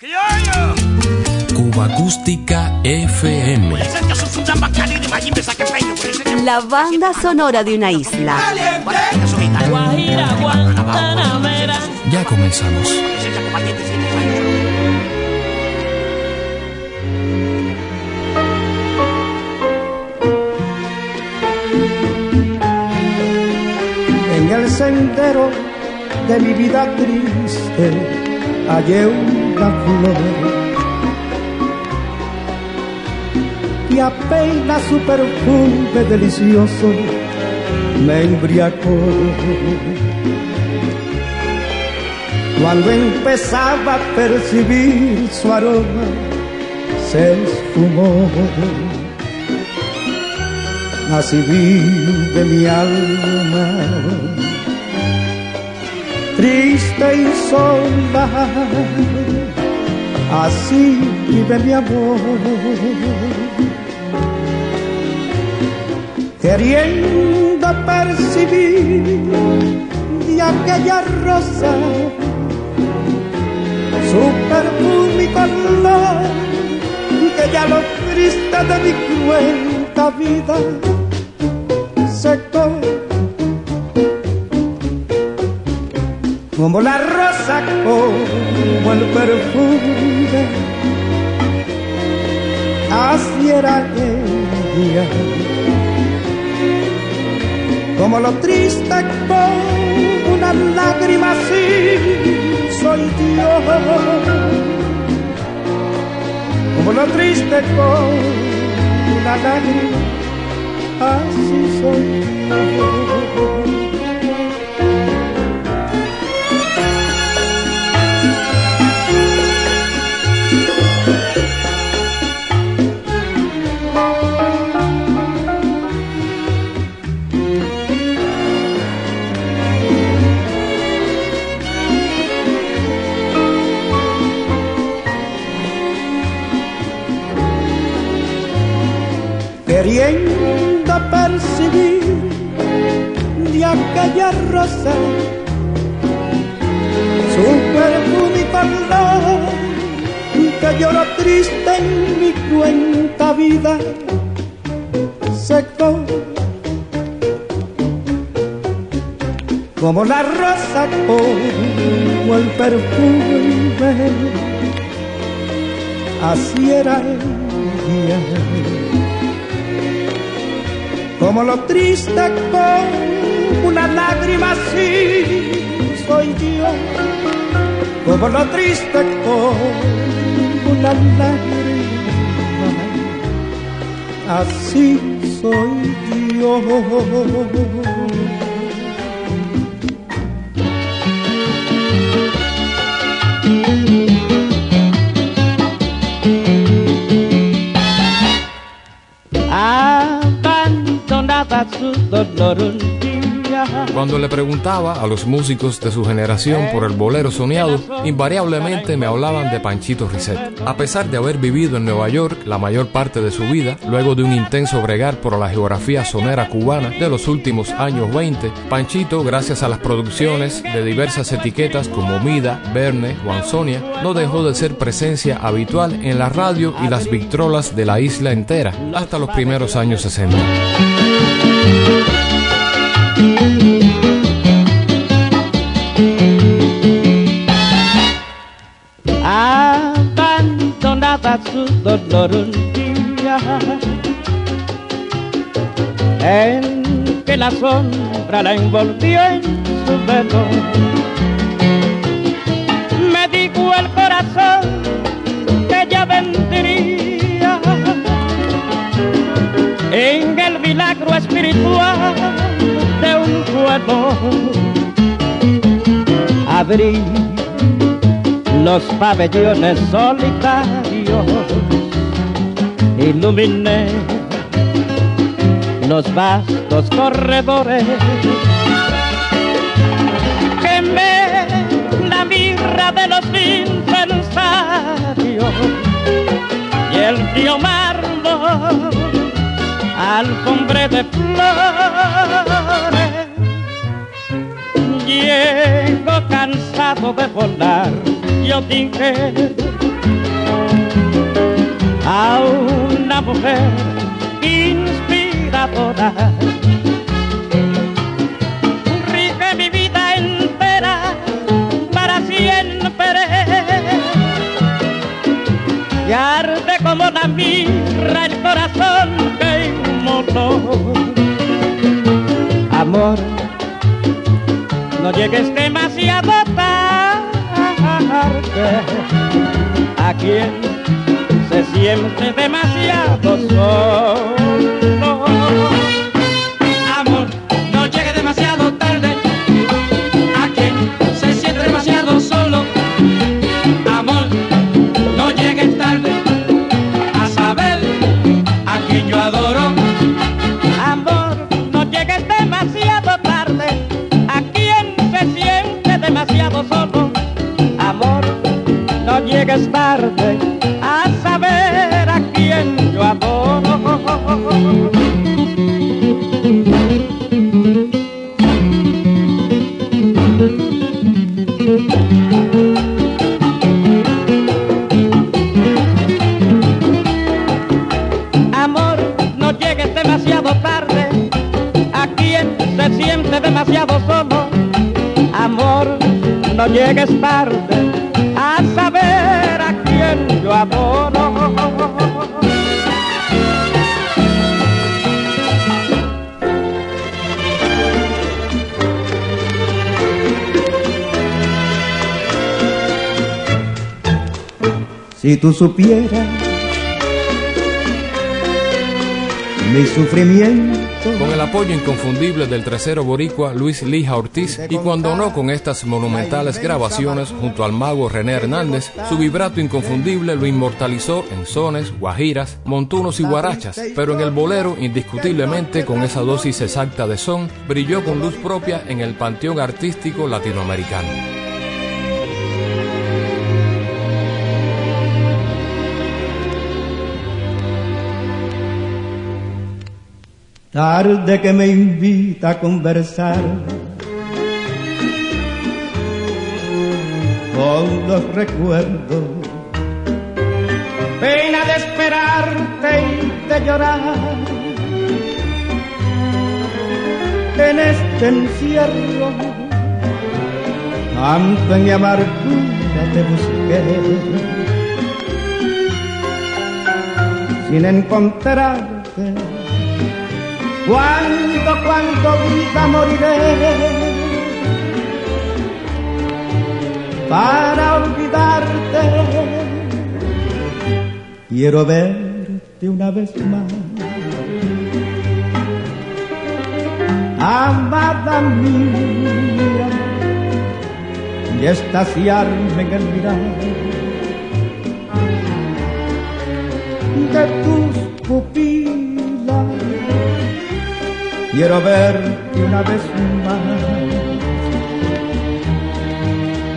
Cuba Acústica FM. La banda sonora de una isla. Ya comenzamos. En el sendero de mi vida triste hallé flor y apenas su perfume delicioso me embriagó. Cuando empezaba a percibir su aroma, se esfumó. Así vive mi alma, triste y sola. Así vive mi amor. Queriendo percibir de aquella rosa su perfume y color que ya lo triste de mi cruenta vida secó como la rosa como el perfume. Así era ella. Como lo triste con una lágrima así soy yo como lo triste con una lágrima así soy yo queriendo percibir de aquella rosa su perfume y color que lloro triste en mi cuenta vida secó como la rosa como el perfume así era ella como lo triste con una lágrima así soy yo, como lo triste con una lágrima así soy yo. darların Cuando le preguntaba a los músicos de su generación por el bolero soñado, invariablemente me hablaban de Panchito Risset. A pesar de haber vivido en Nueva York la mayor parte de su vida, luego de un intenso bregar por la geografía sonera cubana de los últimos años 20, Panchito, gracias a las producciones de diversas etiquetas como Mida, Verne, Juan Sonia, no dejó de ser presencia habitual en la radio y las victrolas de la isla entera hasta los primeros años 60. Dolor un día en que la sombra la envolvió en su velo. Me dijo el corazón que ya vendría en el milagro espiritual de un pueblo. Abrí los pabellones solitarios, iluminé los vastos corredores, quemé la mirra de los incensarios y el frío mármol alfombré de flores. Llego cansado de volar yo dije una mujer inspiradora. Rige mi vida entera para siempre. Y arde como la mirra el corazón que inmoló. Amor, no llegues demasiado tarde. A quien se siente demasiado solo. Llegues tarde a saber a quién yo adoro. Si tú supieras mi sufrimiento, apoyo inconfundible del tercero boricua Luis Lija Ortiz y cuando no con estas monumentales grabaciones junto al mago René Hernández, su vibrato inconfundible lo inmortalizó en sones, guajiras, montunos y guarachas, pero en el bolero, indiscutiblemente con esa dosis exacta de son, brilló con luz propia en el panteón artístico latinoamericano. Tarde que me invita a conversar con los recuerdos, pena de esperarte y de llorar. En este encierro, tanto en mi amargura te busqué, sin encontrarte cuando, cuando vida moriré para olvidarte. Quiero verte una vez más. Amada mía, y estaciarme en el mirar de tus pupilas quiero verte una vez más.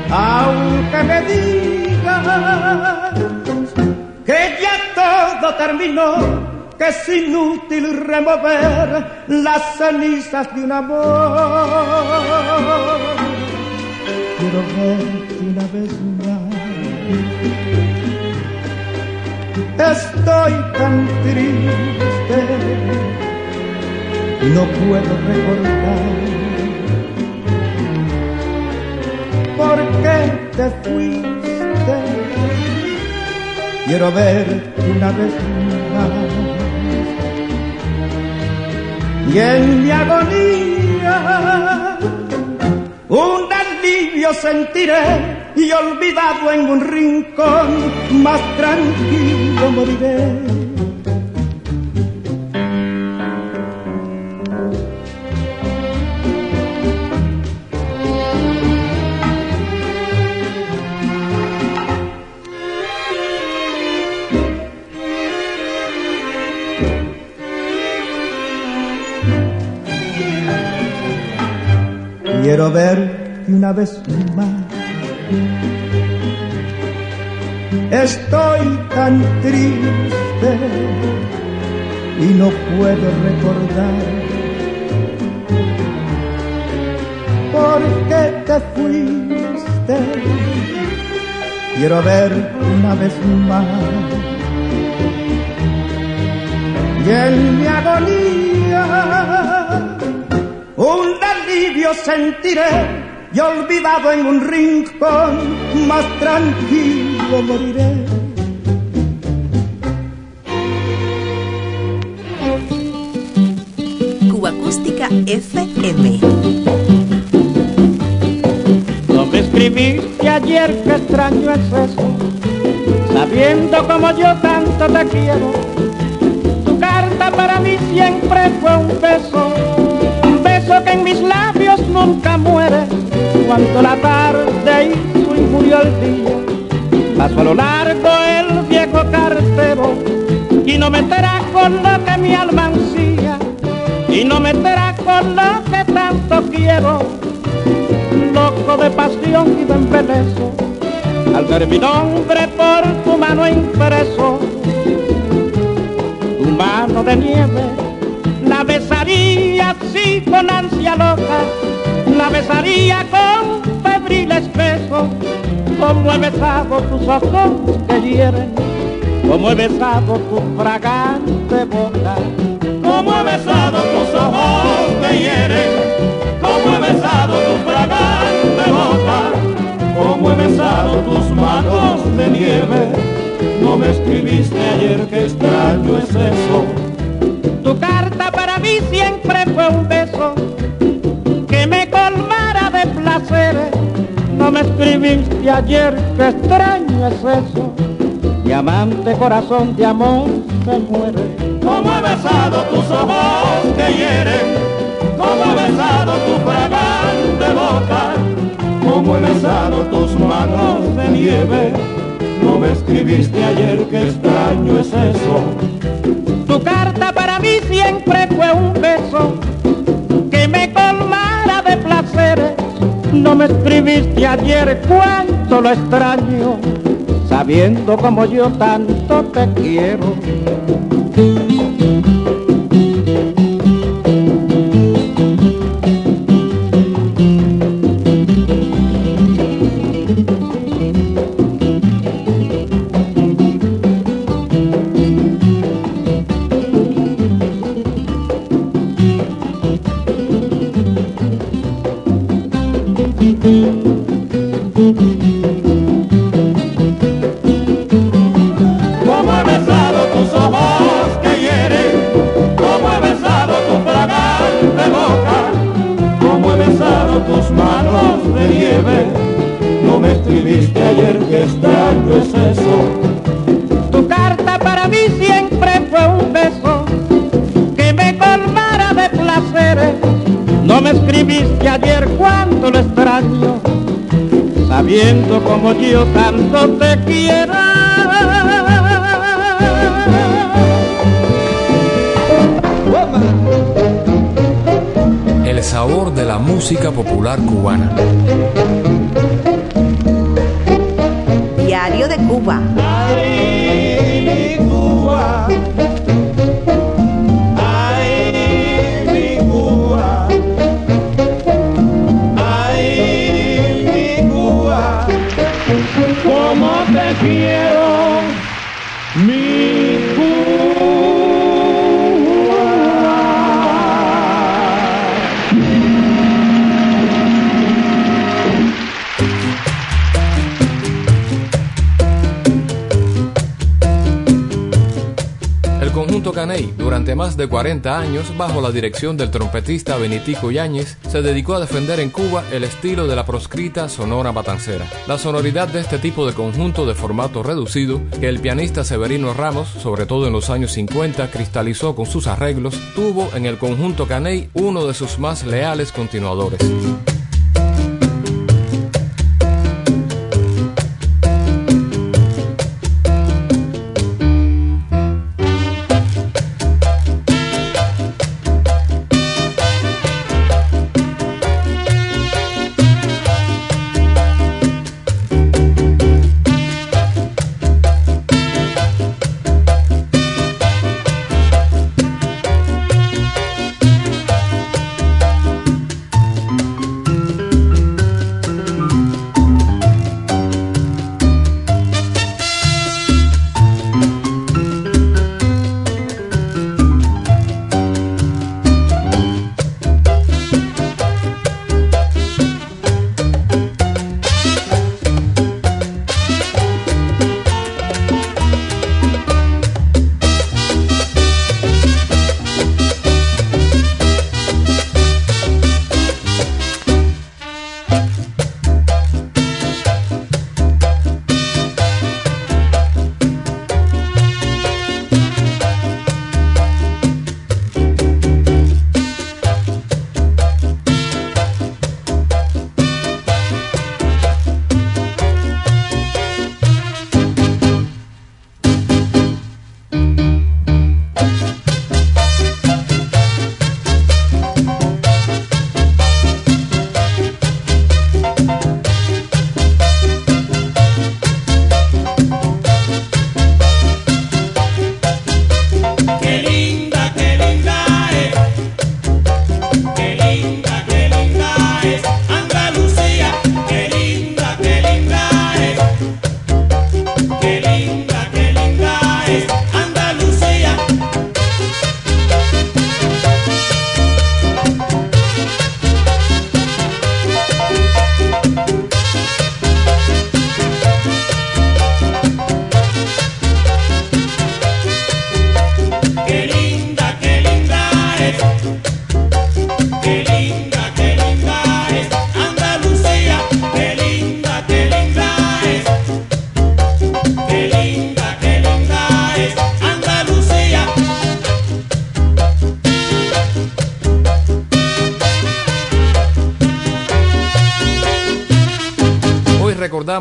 Aunque me digas que ya todo terminó, que es inútil remover las cenizas de un amor. Quiero verte una vez más. Estoy tan triste no puedo recordar por qué te fuiste. Quiero verte una vez más y en mi agonía un alivio sentiré y olvidado en un rincón más tranquilo moriré. Quiero verte una vez más. Estoy tan triste y no puedo recordar por qué te fuiste. Quiero verte una vez más y en mi agonía alivio sentiré y olvidado en un rincón más tranquilo moriré. Cuba Acústica FM. No me escribiste ayer, qué extraño es eso, sabiendo como yo tanto te quiero. Tu carta para mí siempre fue un beso, que en mis labios nunca muere. Cuando la tarde hizo y murió el día, pasó a lo largo el viejo cartero y no meterá con lo que mi alma ansía y no meterá con lo que tanto quiero loco de pasión y de embeleso, al ver mi nombre por tu mano impreso, tu mano de nieve, la besaría así con ansia loca, la besaría con febriles besos, como he besado tus ojos que hieren, como he besado tu fragante boca, como he besado tus ojos que hieren como he besado tu fragante boca, como he besado tus manos de nieve. No me escribiste ayer, qué extraño es eso. Mí siempre fue un beso que me colmara de placeres. No me escribiste ayer, qué extraño es eso. Mi amante corazón de amor se muere. Como he besado tus ojos que hieren como he besado tu fragante boca, como he besado tus manos de nieve. No me escribiste ayer, qué extraño es eso. Tu carta para mí siempre escribiste ayer cuánto lo extraño, sabiendo como yo tanto te quiero. Escribiste ayer cuánto lo extraño, sabiendo como yo tanto te quiero. El sabor de la música popular cubana. Diario de Cuba. Ay, mi Cuba. Caney, durante más de 40 años, bajo la dirección del trompetista Benitico Yáñez, se dedicó a defender en Cuba el estilo de la proscrita sonora matancera. La sonoridad de este tipo de conjunto de formato reducido, que el pianista Severino Ramos, sobre todo en los años 50, cristalizó con sus arreglos, tuvo en el conjunto Caney uno de sus más leales continuadores.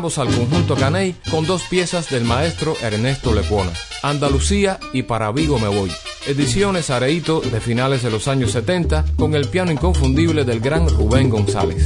Al conjunto Caney con dos piezas del maestro Ernesto Lecuona, Andalucía y Para Vigo me voy. Ediciones Areito de finales de los años 70 con el piano inconfundible del gran Rubén González.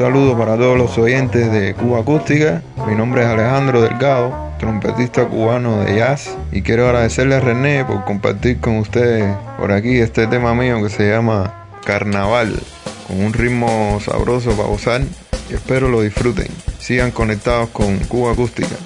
Saludo para todos los oyentes de Cuba Acústica. Mi nombre es Alejandro Delgado, trompetista cubano de jazz. Y quiero agradecerle a René por compartir con ustedes por aquí este tema mío que se llama Carnaval, con un ritmo sabroso para gozar. Y espero lo disfruten. Sigan conectados con Cuba Acústica.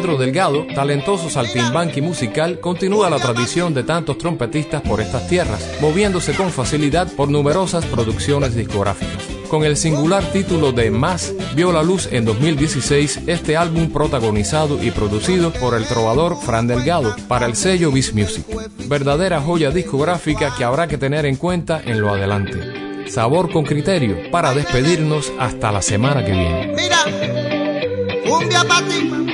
Alejandro Delgado, talentoso saltimbanqui musical, continúa la tradición de tantos trompetistas por estas tierras, moviéndose con facilidad por numerosas producciones discográficas. Con el singular título de Más, vio la luz en 2016 este álbum protagonizado y producido por el trovador Fran Delgado para el sello Biz Music. Verdadera joya discográfica que habrá que tener en cuenta en lo adelante. Sabor con criterio para despedirnos hasta la semana que viene. Mira, ti.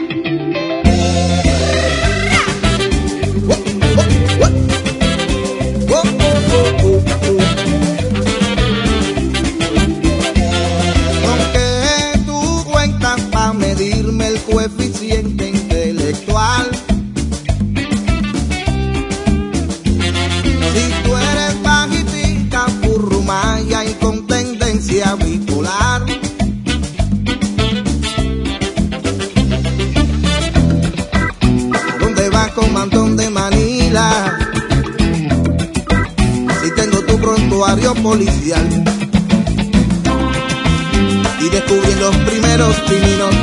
Y descubrí los primeros pininos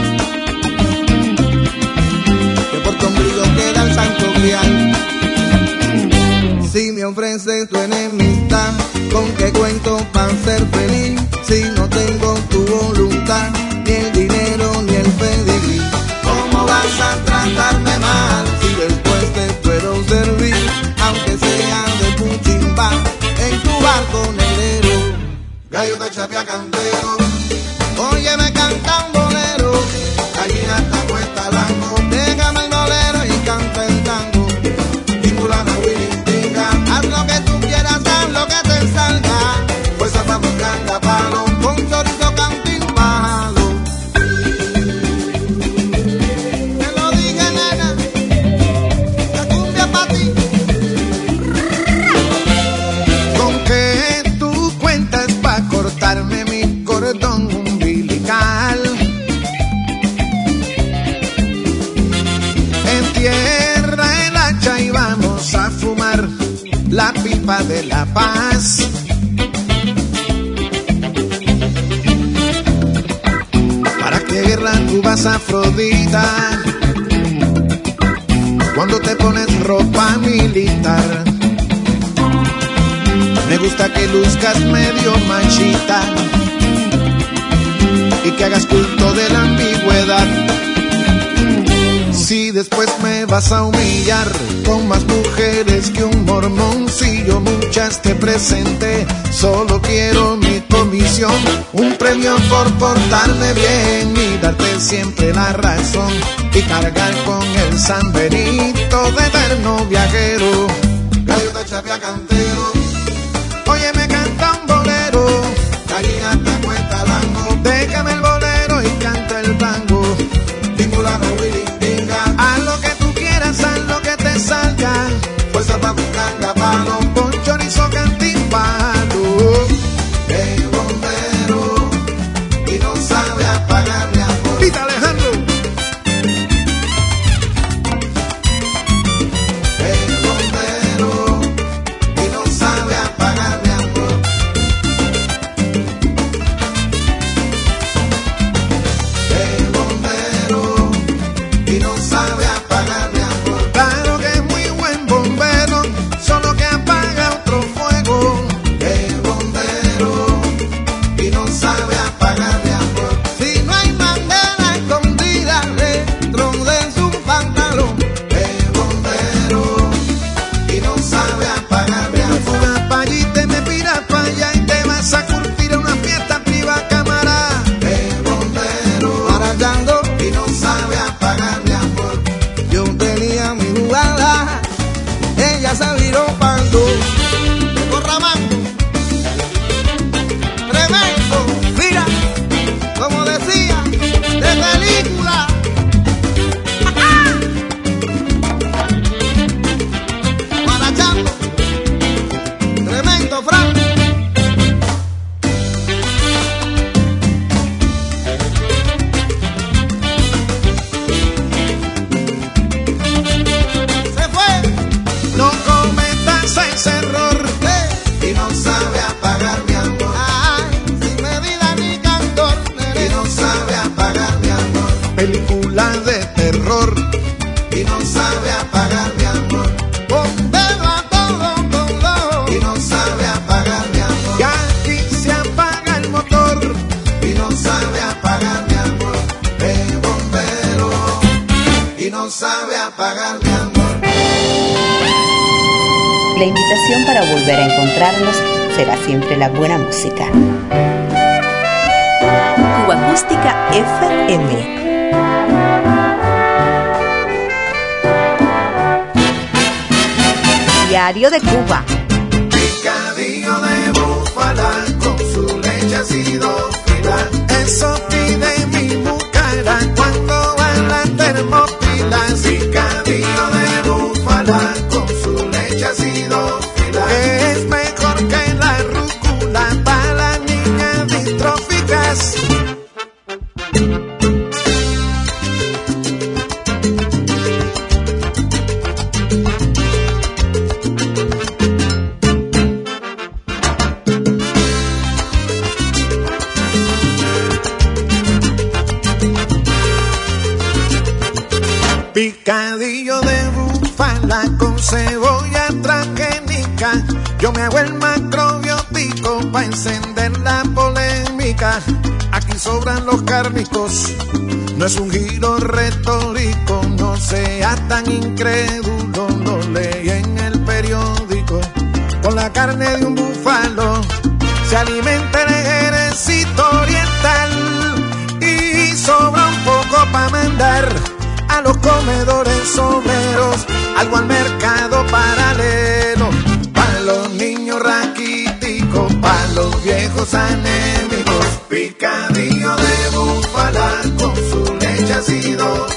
que por tu ombligo queda el santo grial. Si me ofreces tu gallo de vas a humillar con más mujeres que un mormoncillo, muchas te presenté, solo quiero mi comisión, un premio por portarme bien y darte siempre la razón. Y cargar con el San Benito de eterno viajero. Gallo de chapia oye canta un bolero, gallina amor. La invitación para volver a encontrarnos será siempre la buena música. Cuba Acústica FM. Diario de Cuba. Picadillo de búfala con su leche ácido fila. Eso pide mi mujer cuando va la termopila. Picadillo de Picadillo de búfala con cebolla transgénica. Yo me hago el macrobiótico para encender la polémica. Aquí sobran los cárnicos. No es un giro retórico, no sea tan incrédulo, lo leí en el periódico. Con la carne de un búfalo se alimenta el ejército oriental y sobra un poco para mandar a los comedores obreros, algo al mercado paralelo, para los niños raquíticos, para los viejos anémicos, picadillo de búfala con su leche ácido.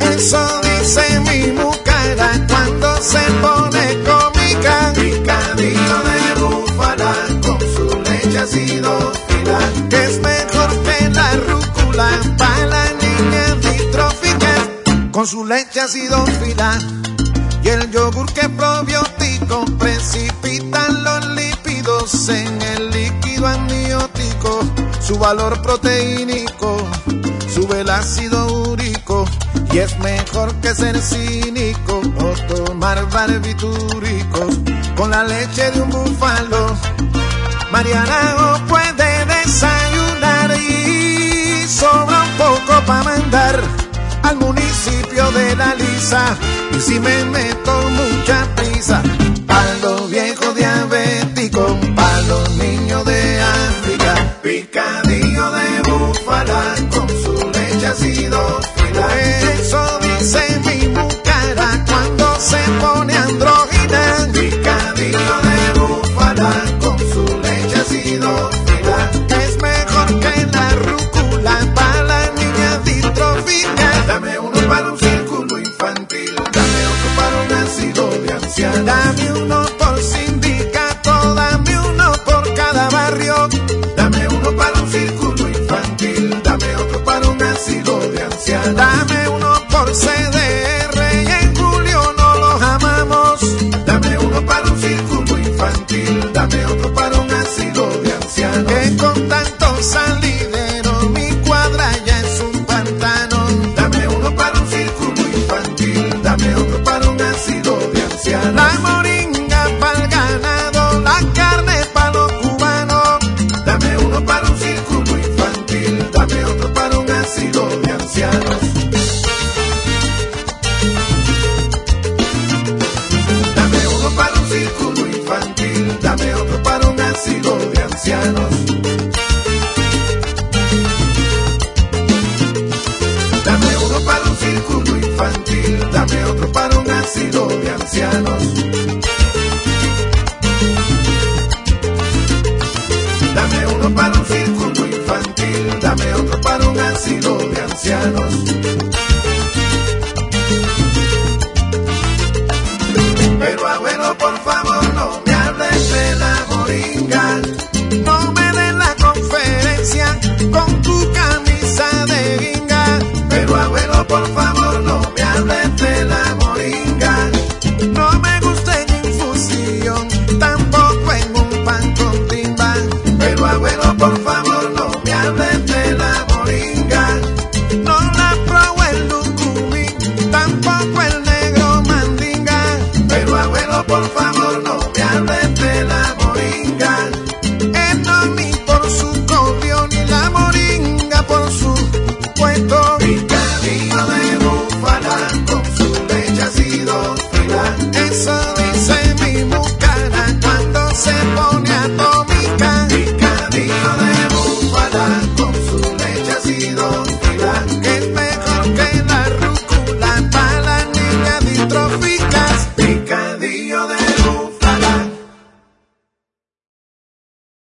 Eso dice mi mucara cuando se pone cómica, picadillo de búfala con su leche ácido que es mejor que la rúcula para con su leche acidófila y el yogur que probiótico precipitan los lípidos en el líquido amniótico, su valor proteínico sube el ácido úrico y es mejor que ser cínico o tomar barbitúricos con la leche de un búfalo. Mariana o puede desayunar y sobra un poco para mandar de la Lisa y si me meto mucha prisa para los viejos diabéticos, para los niños de África, picadillo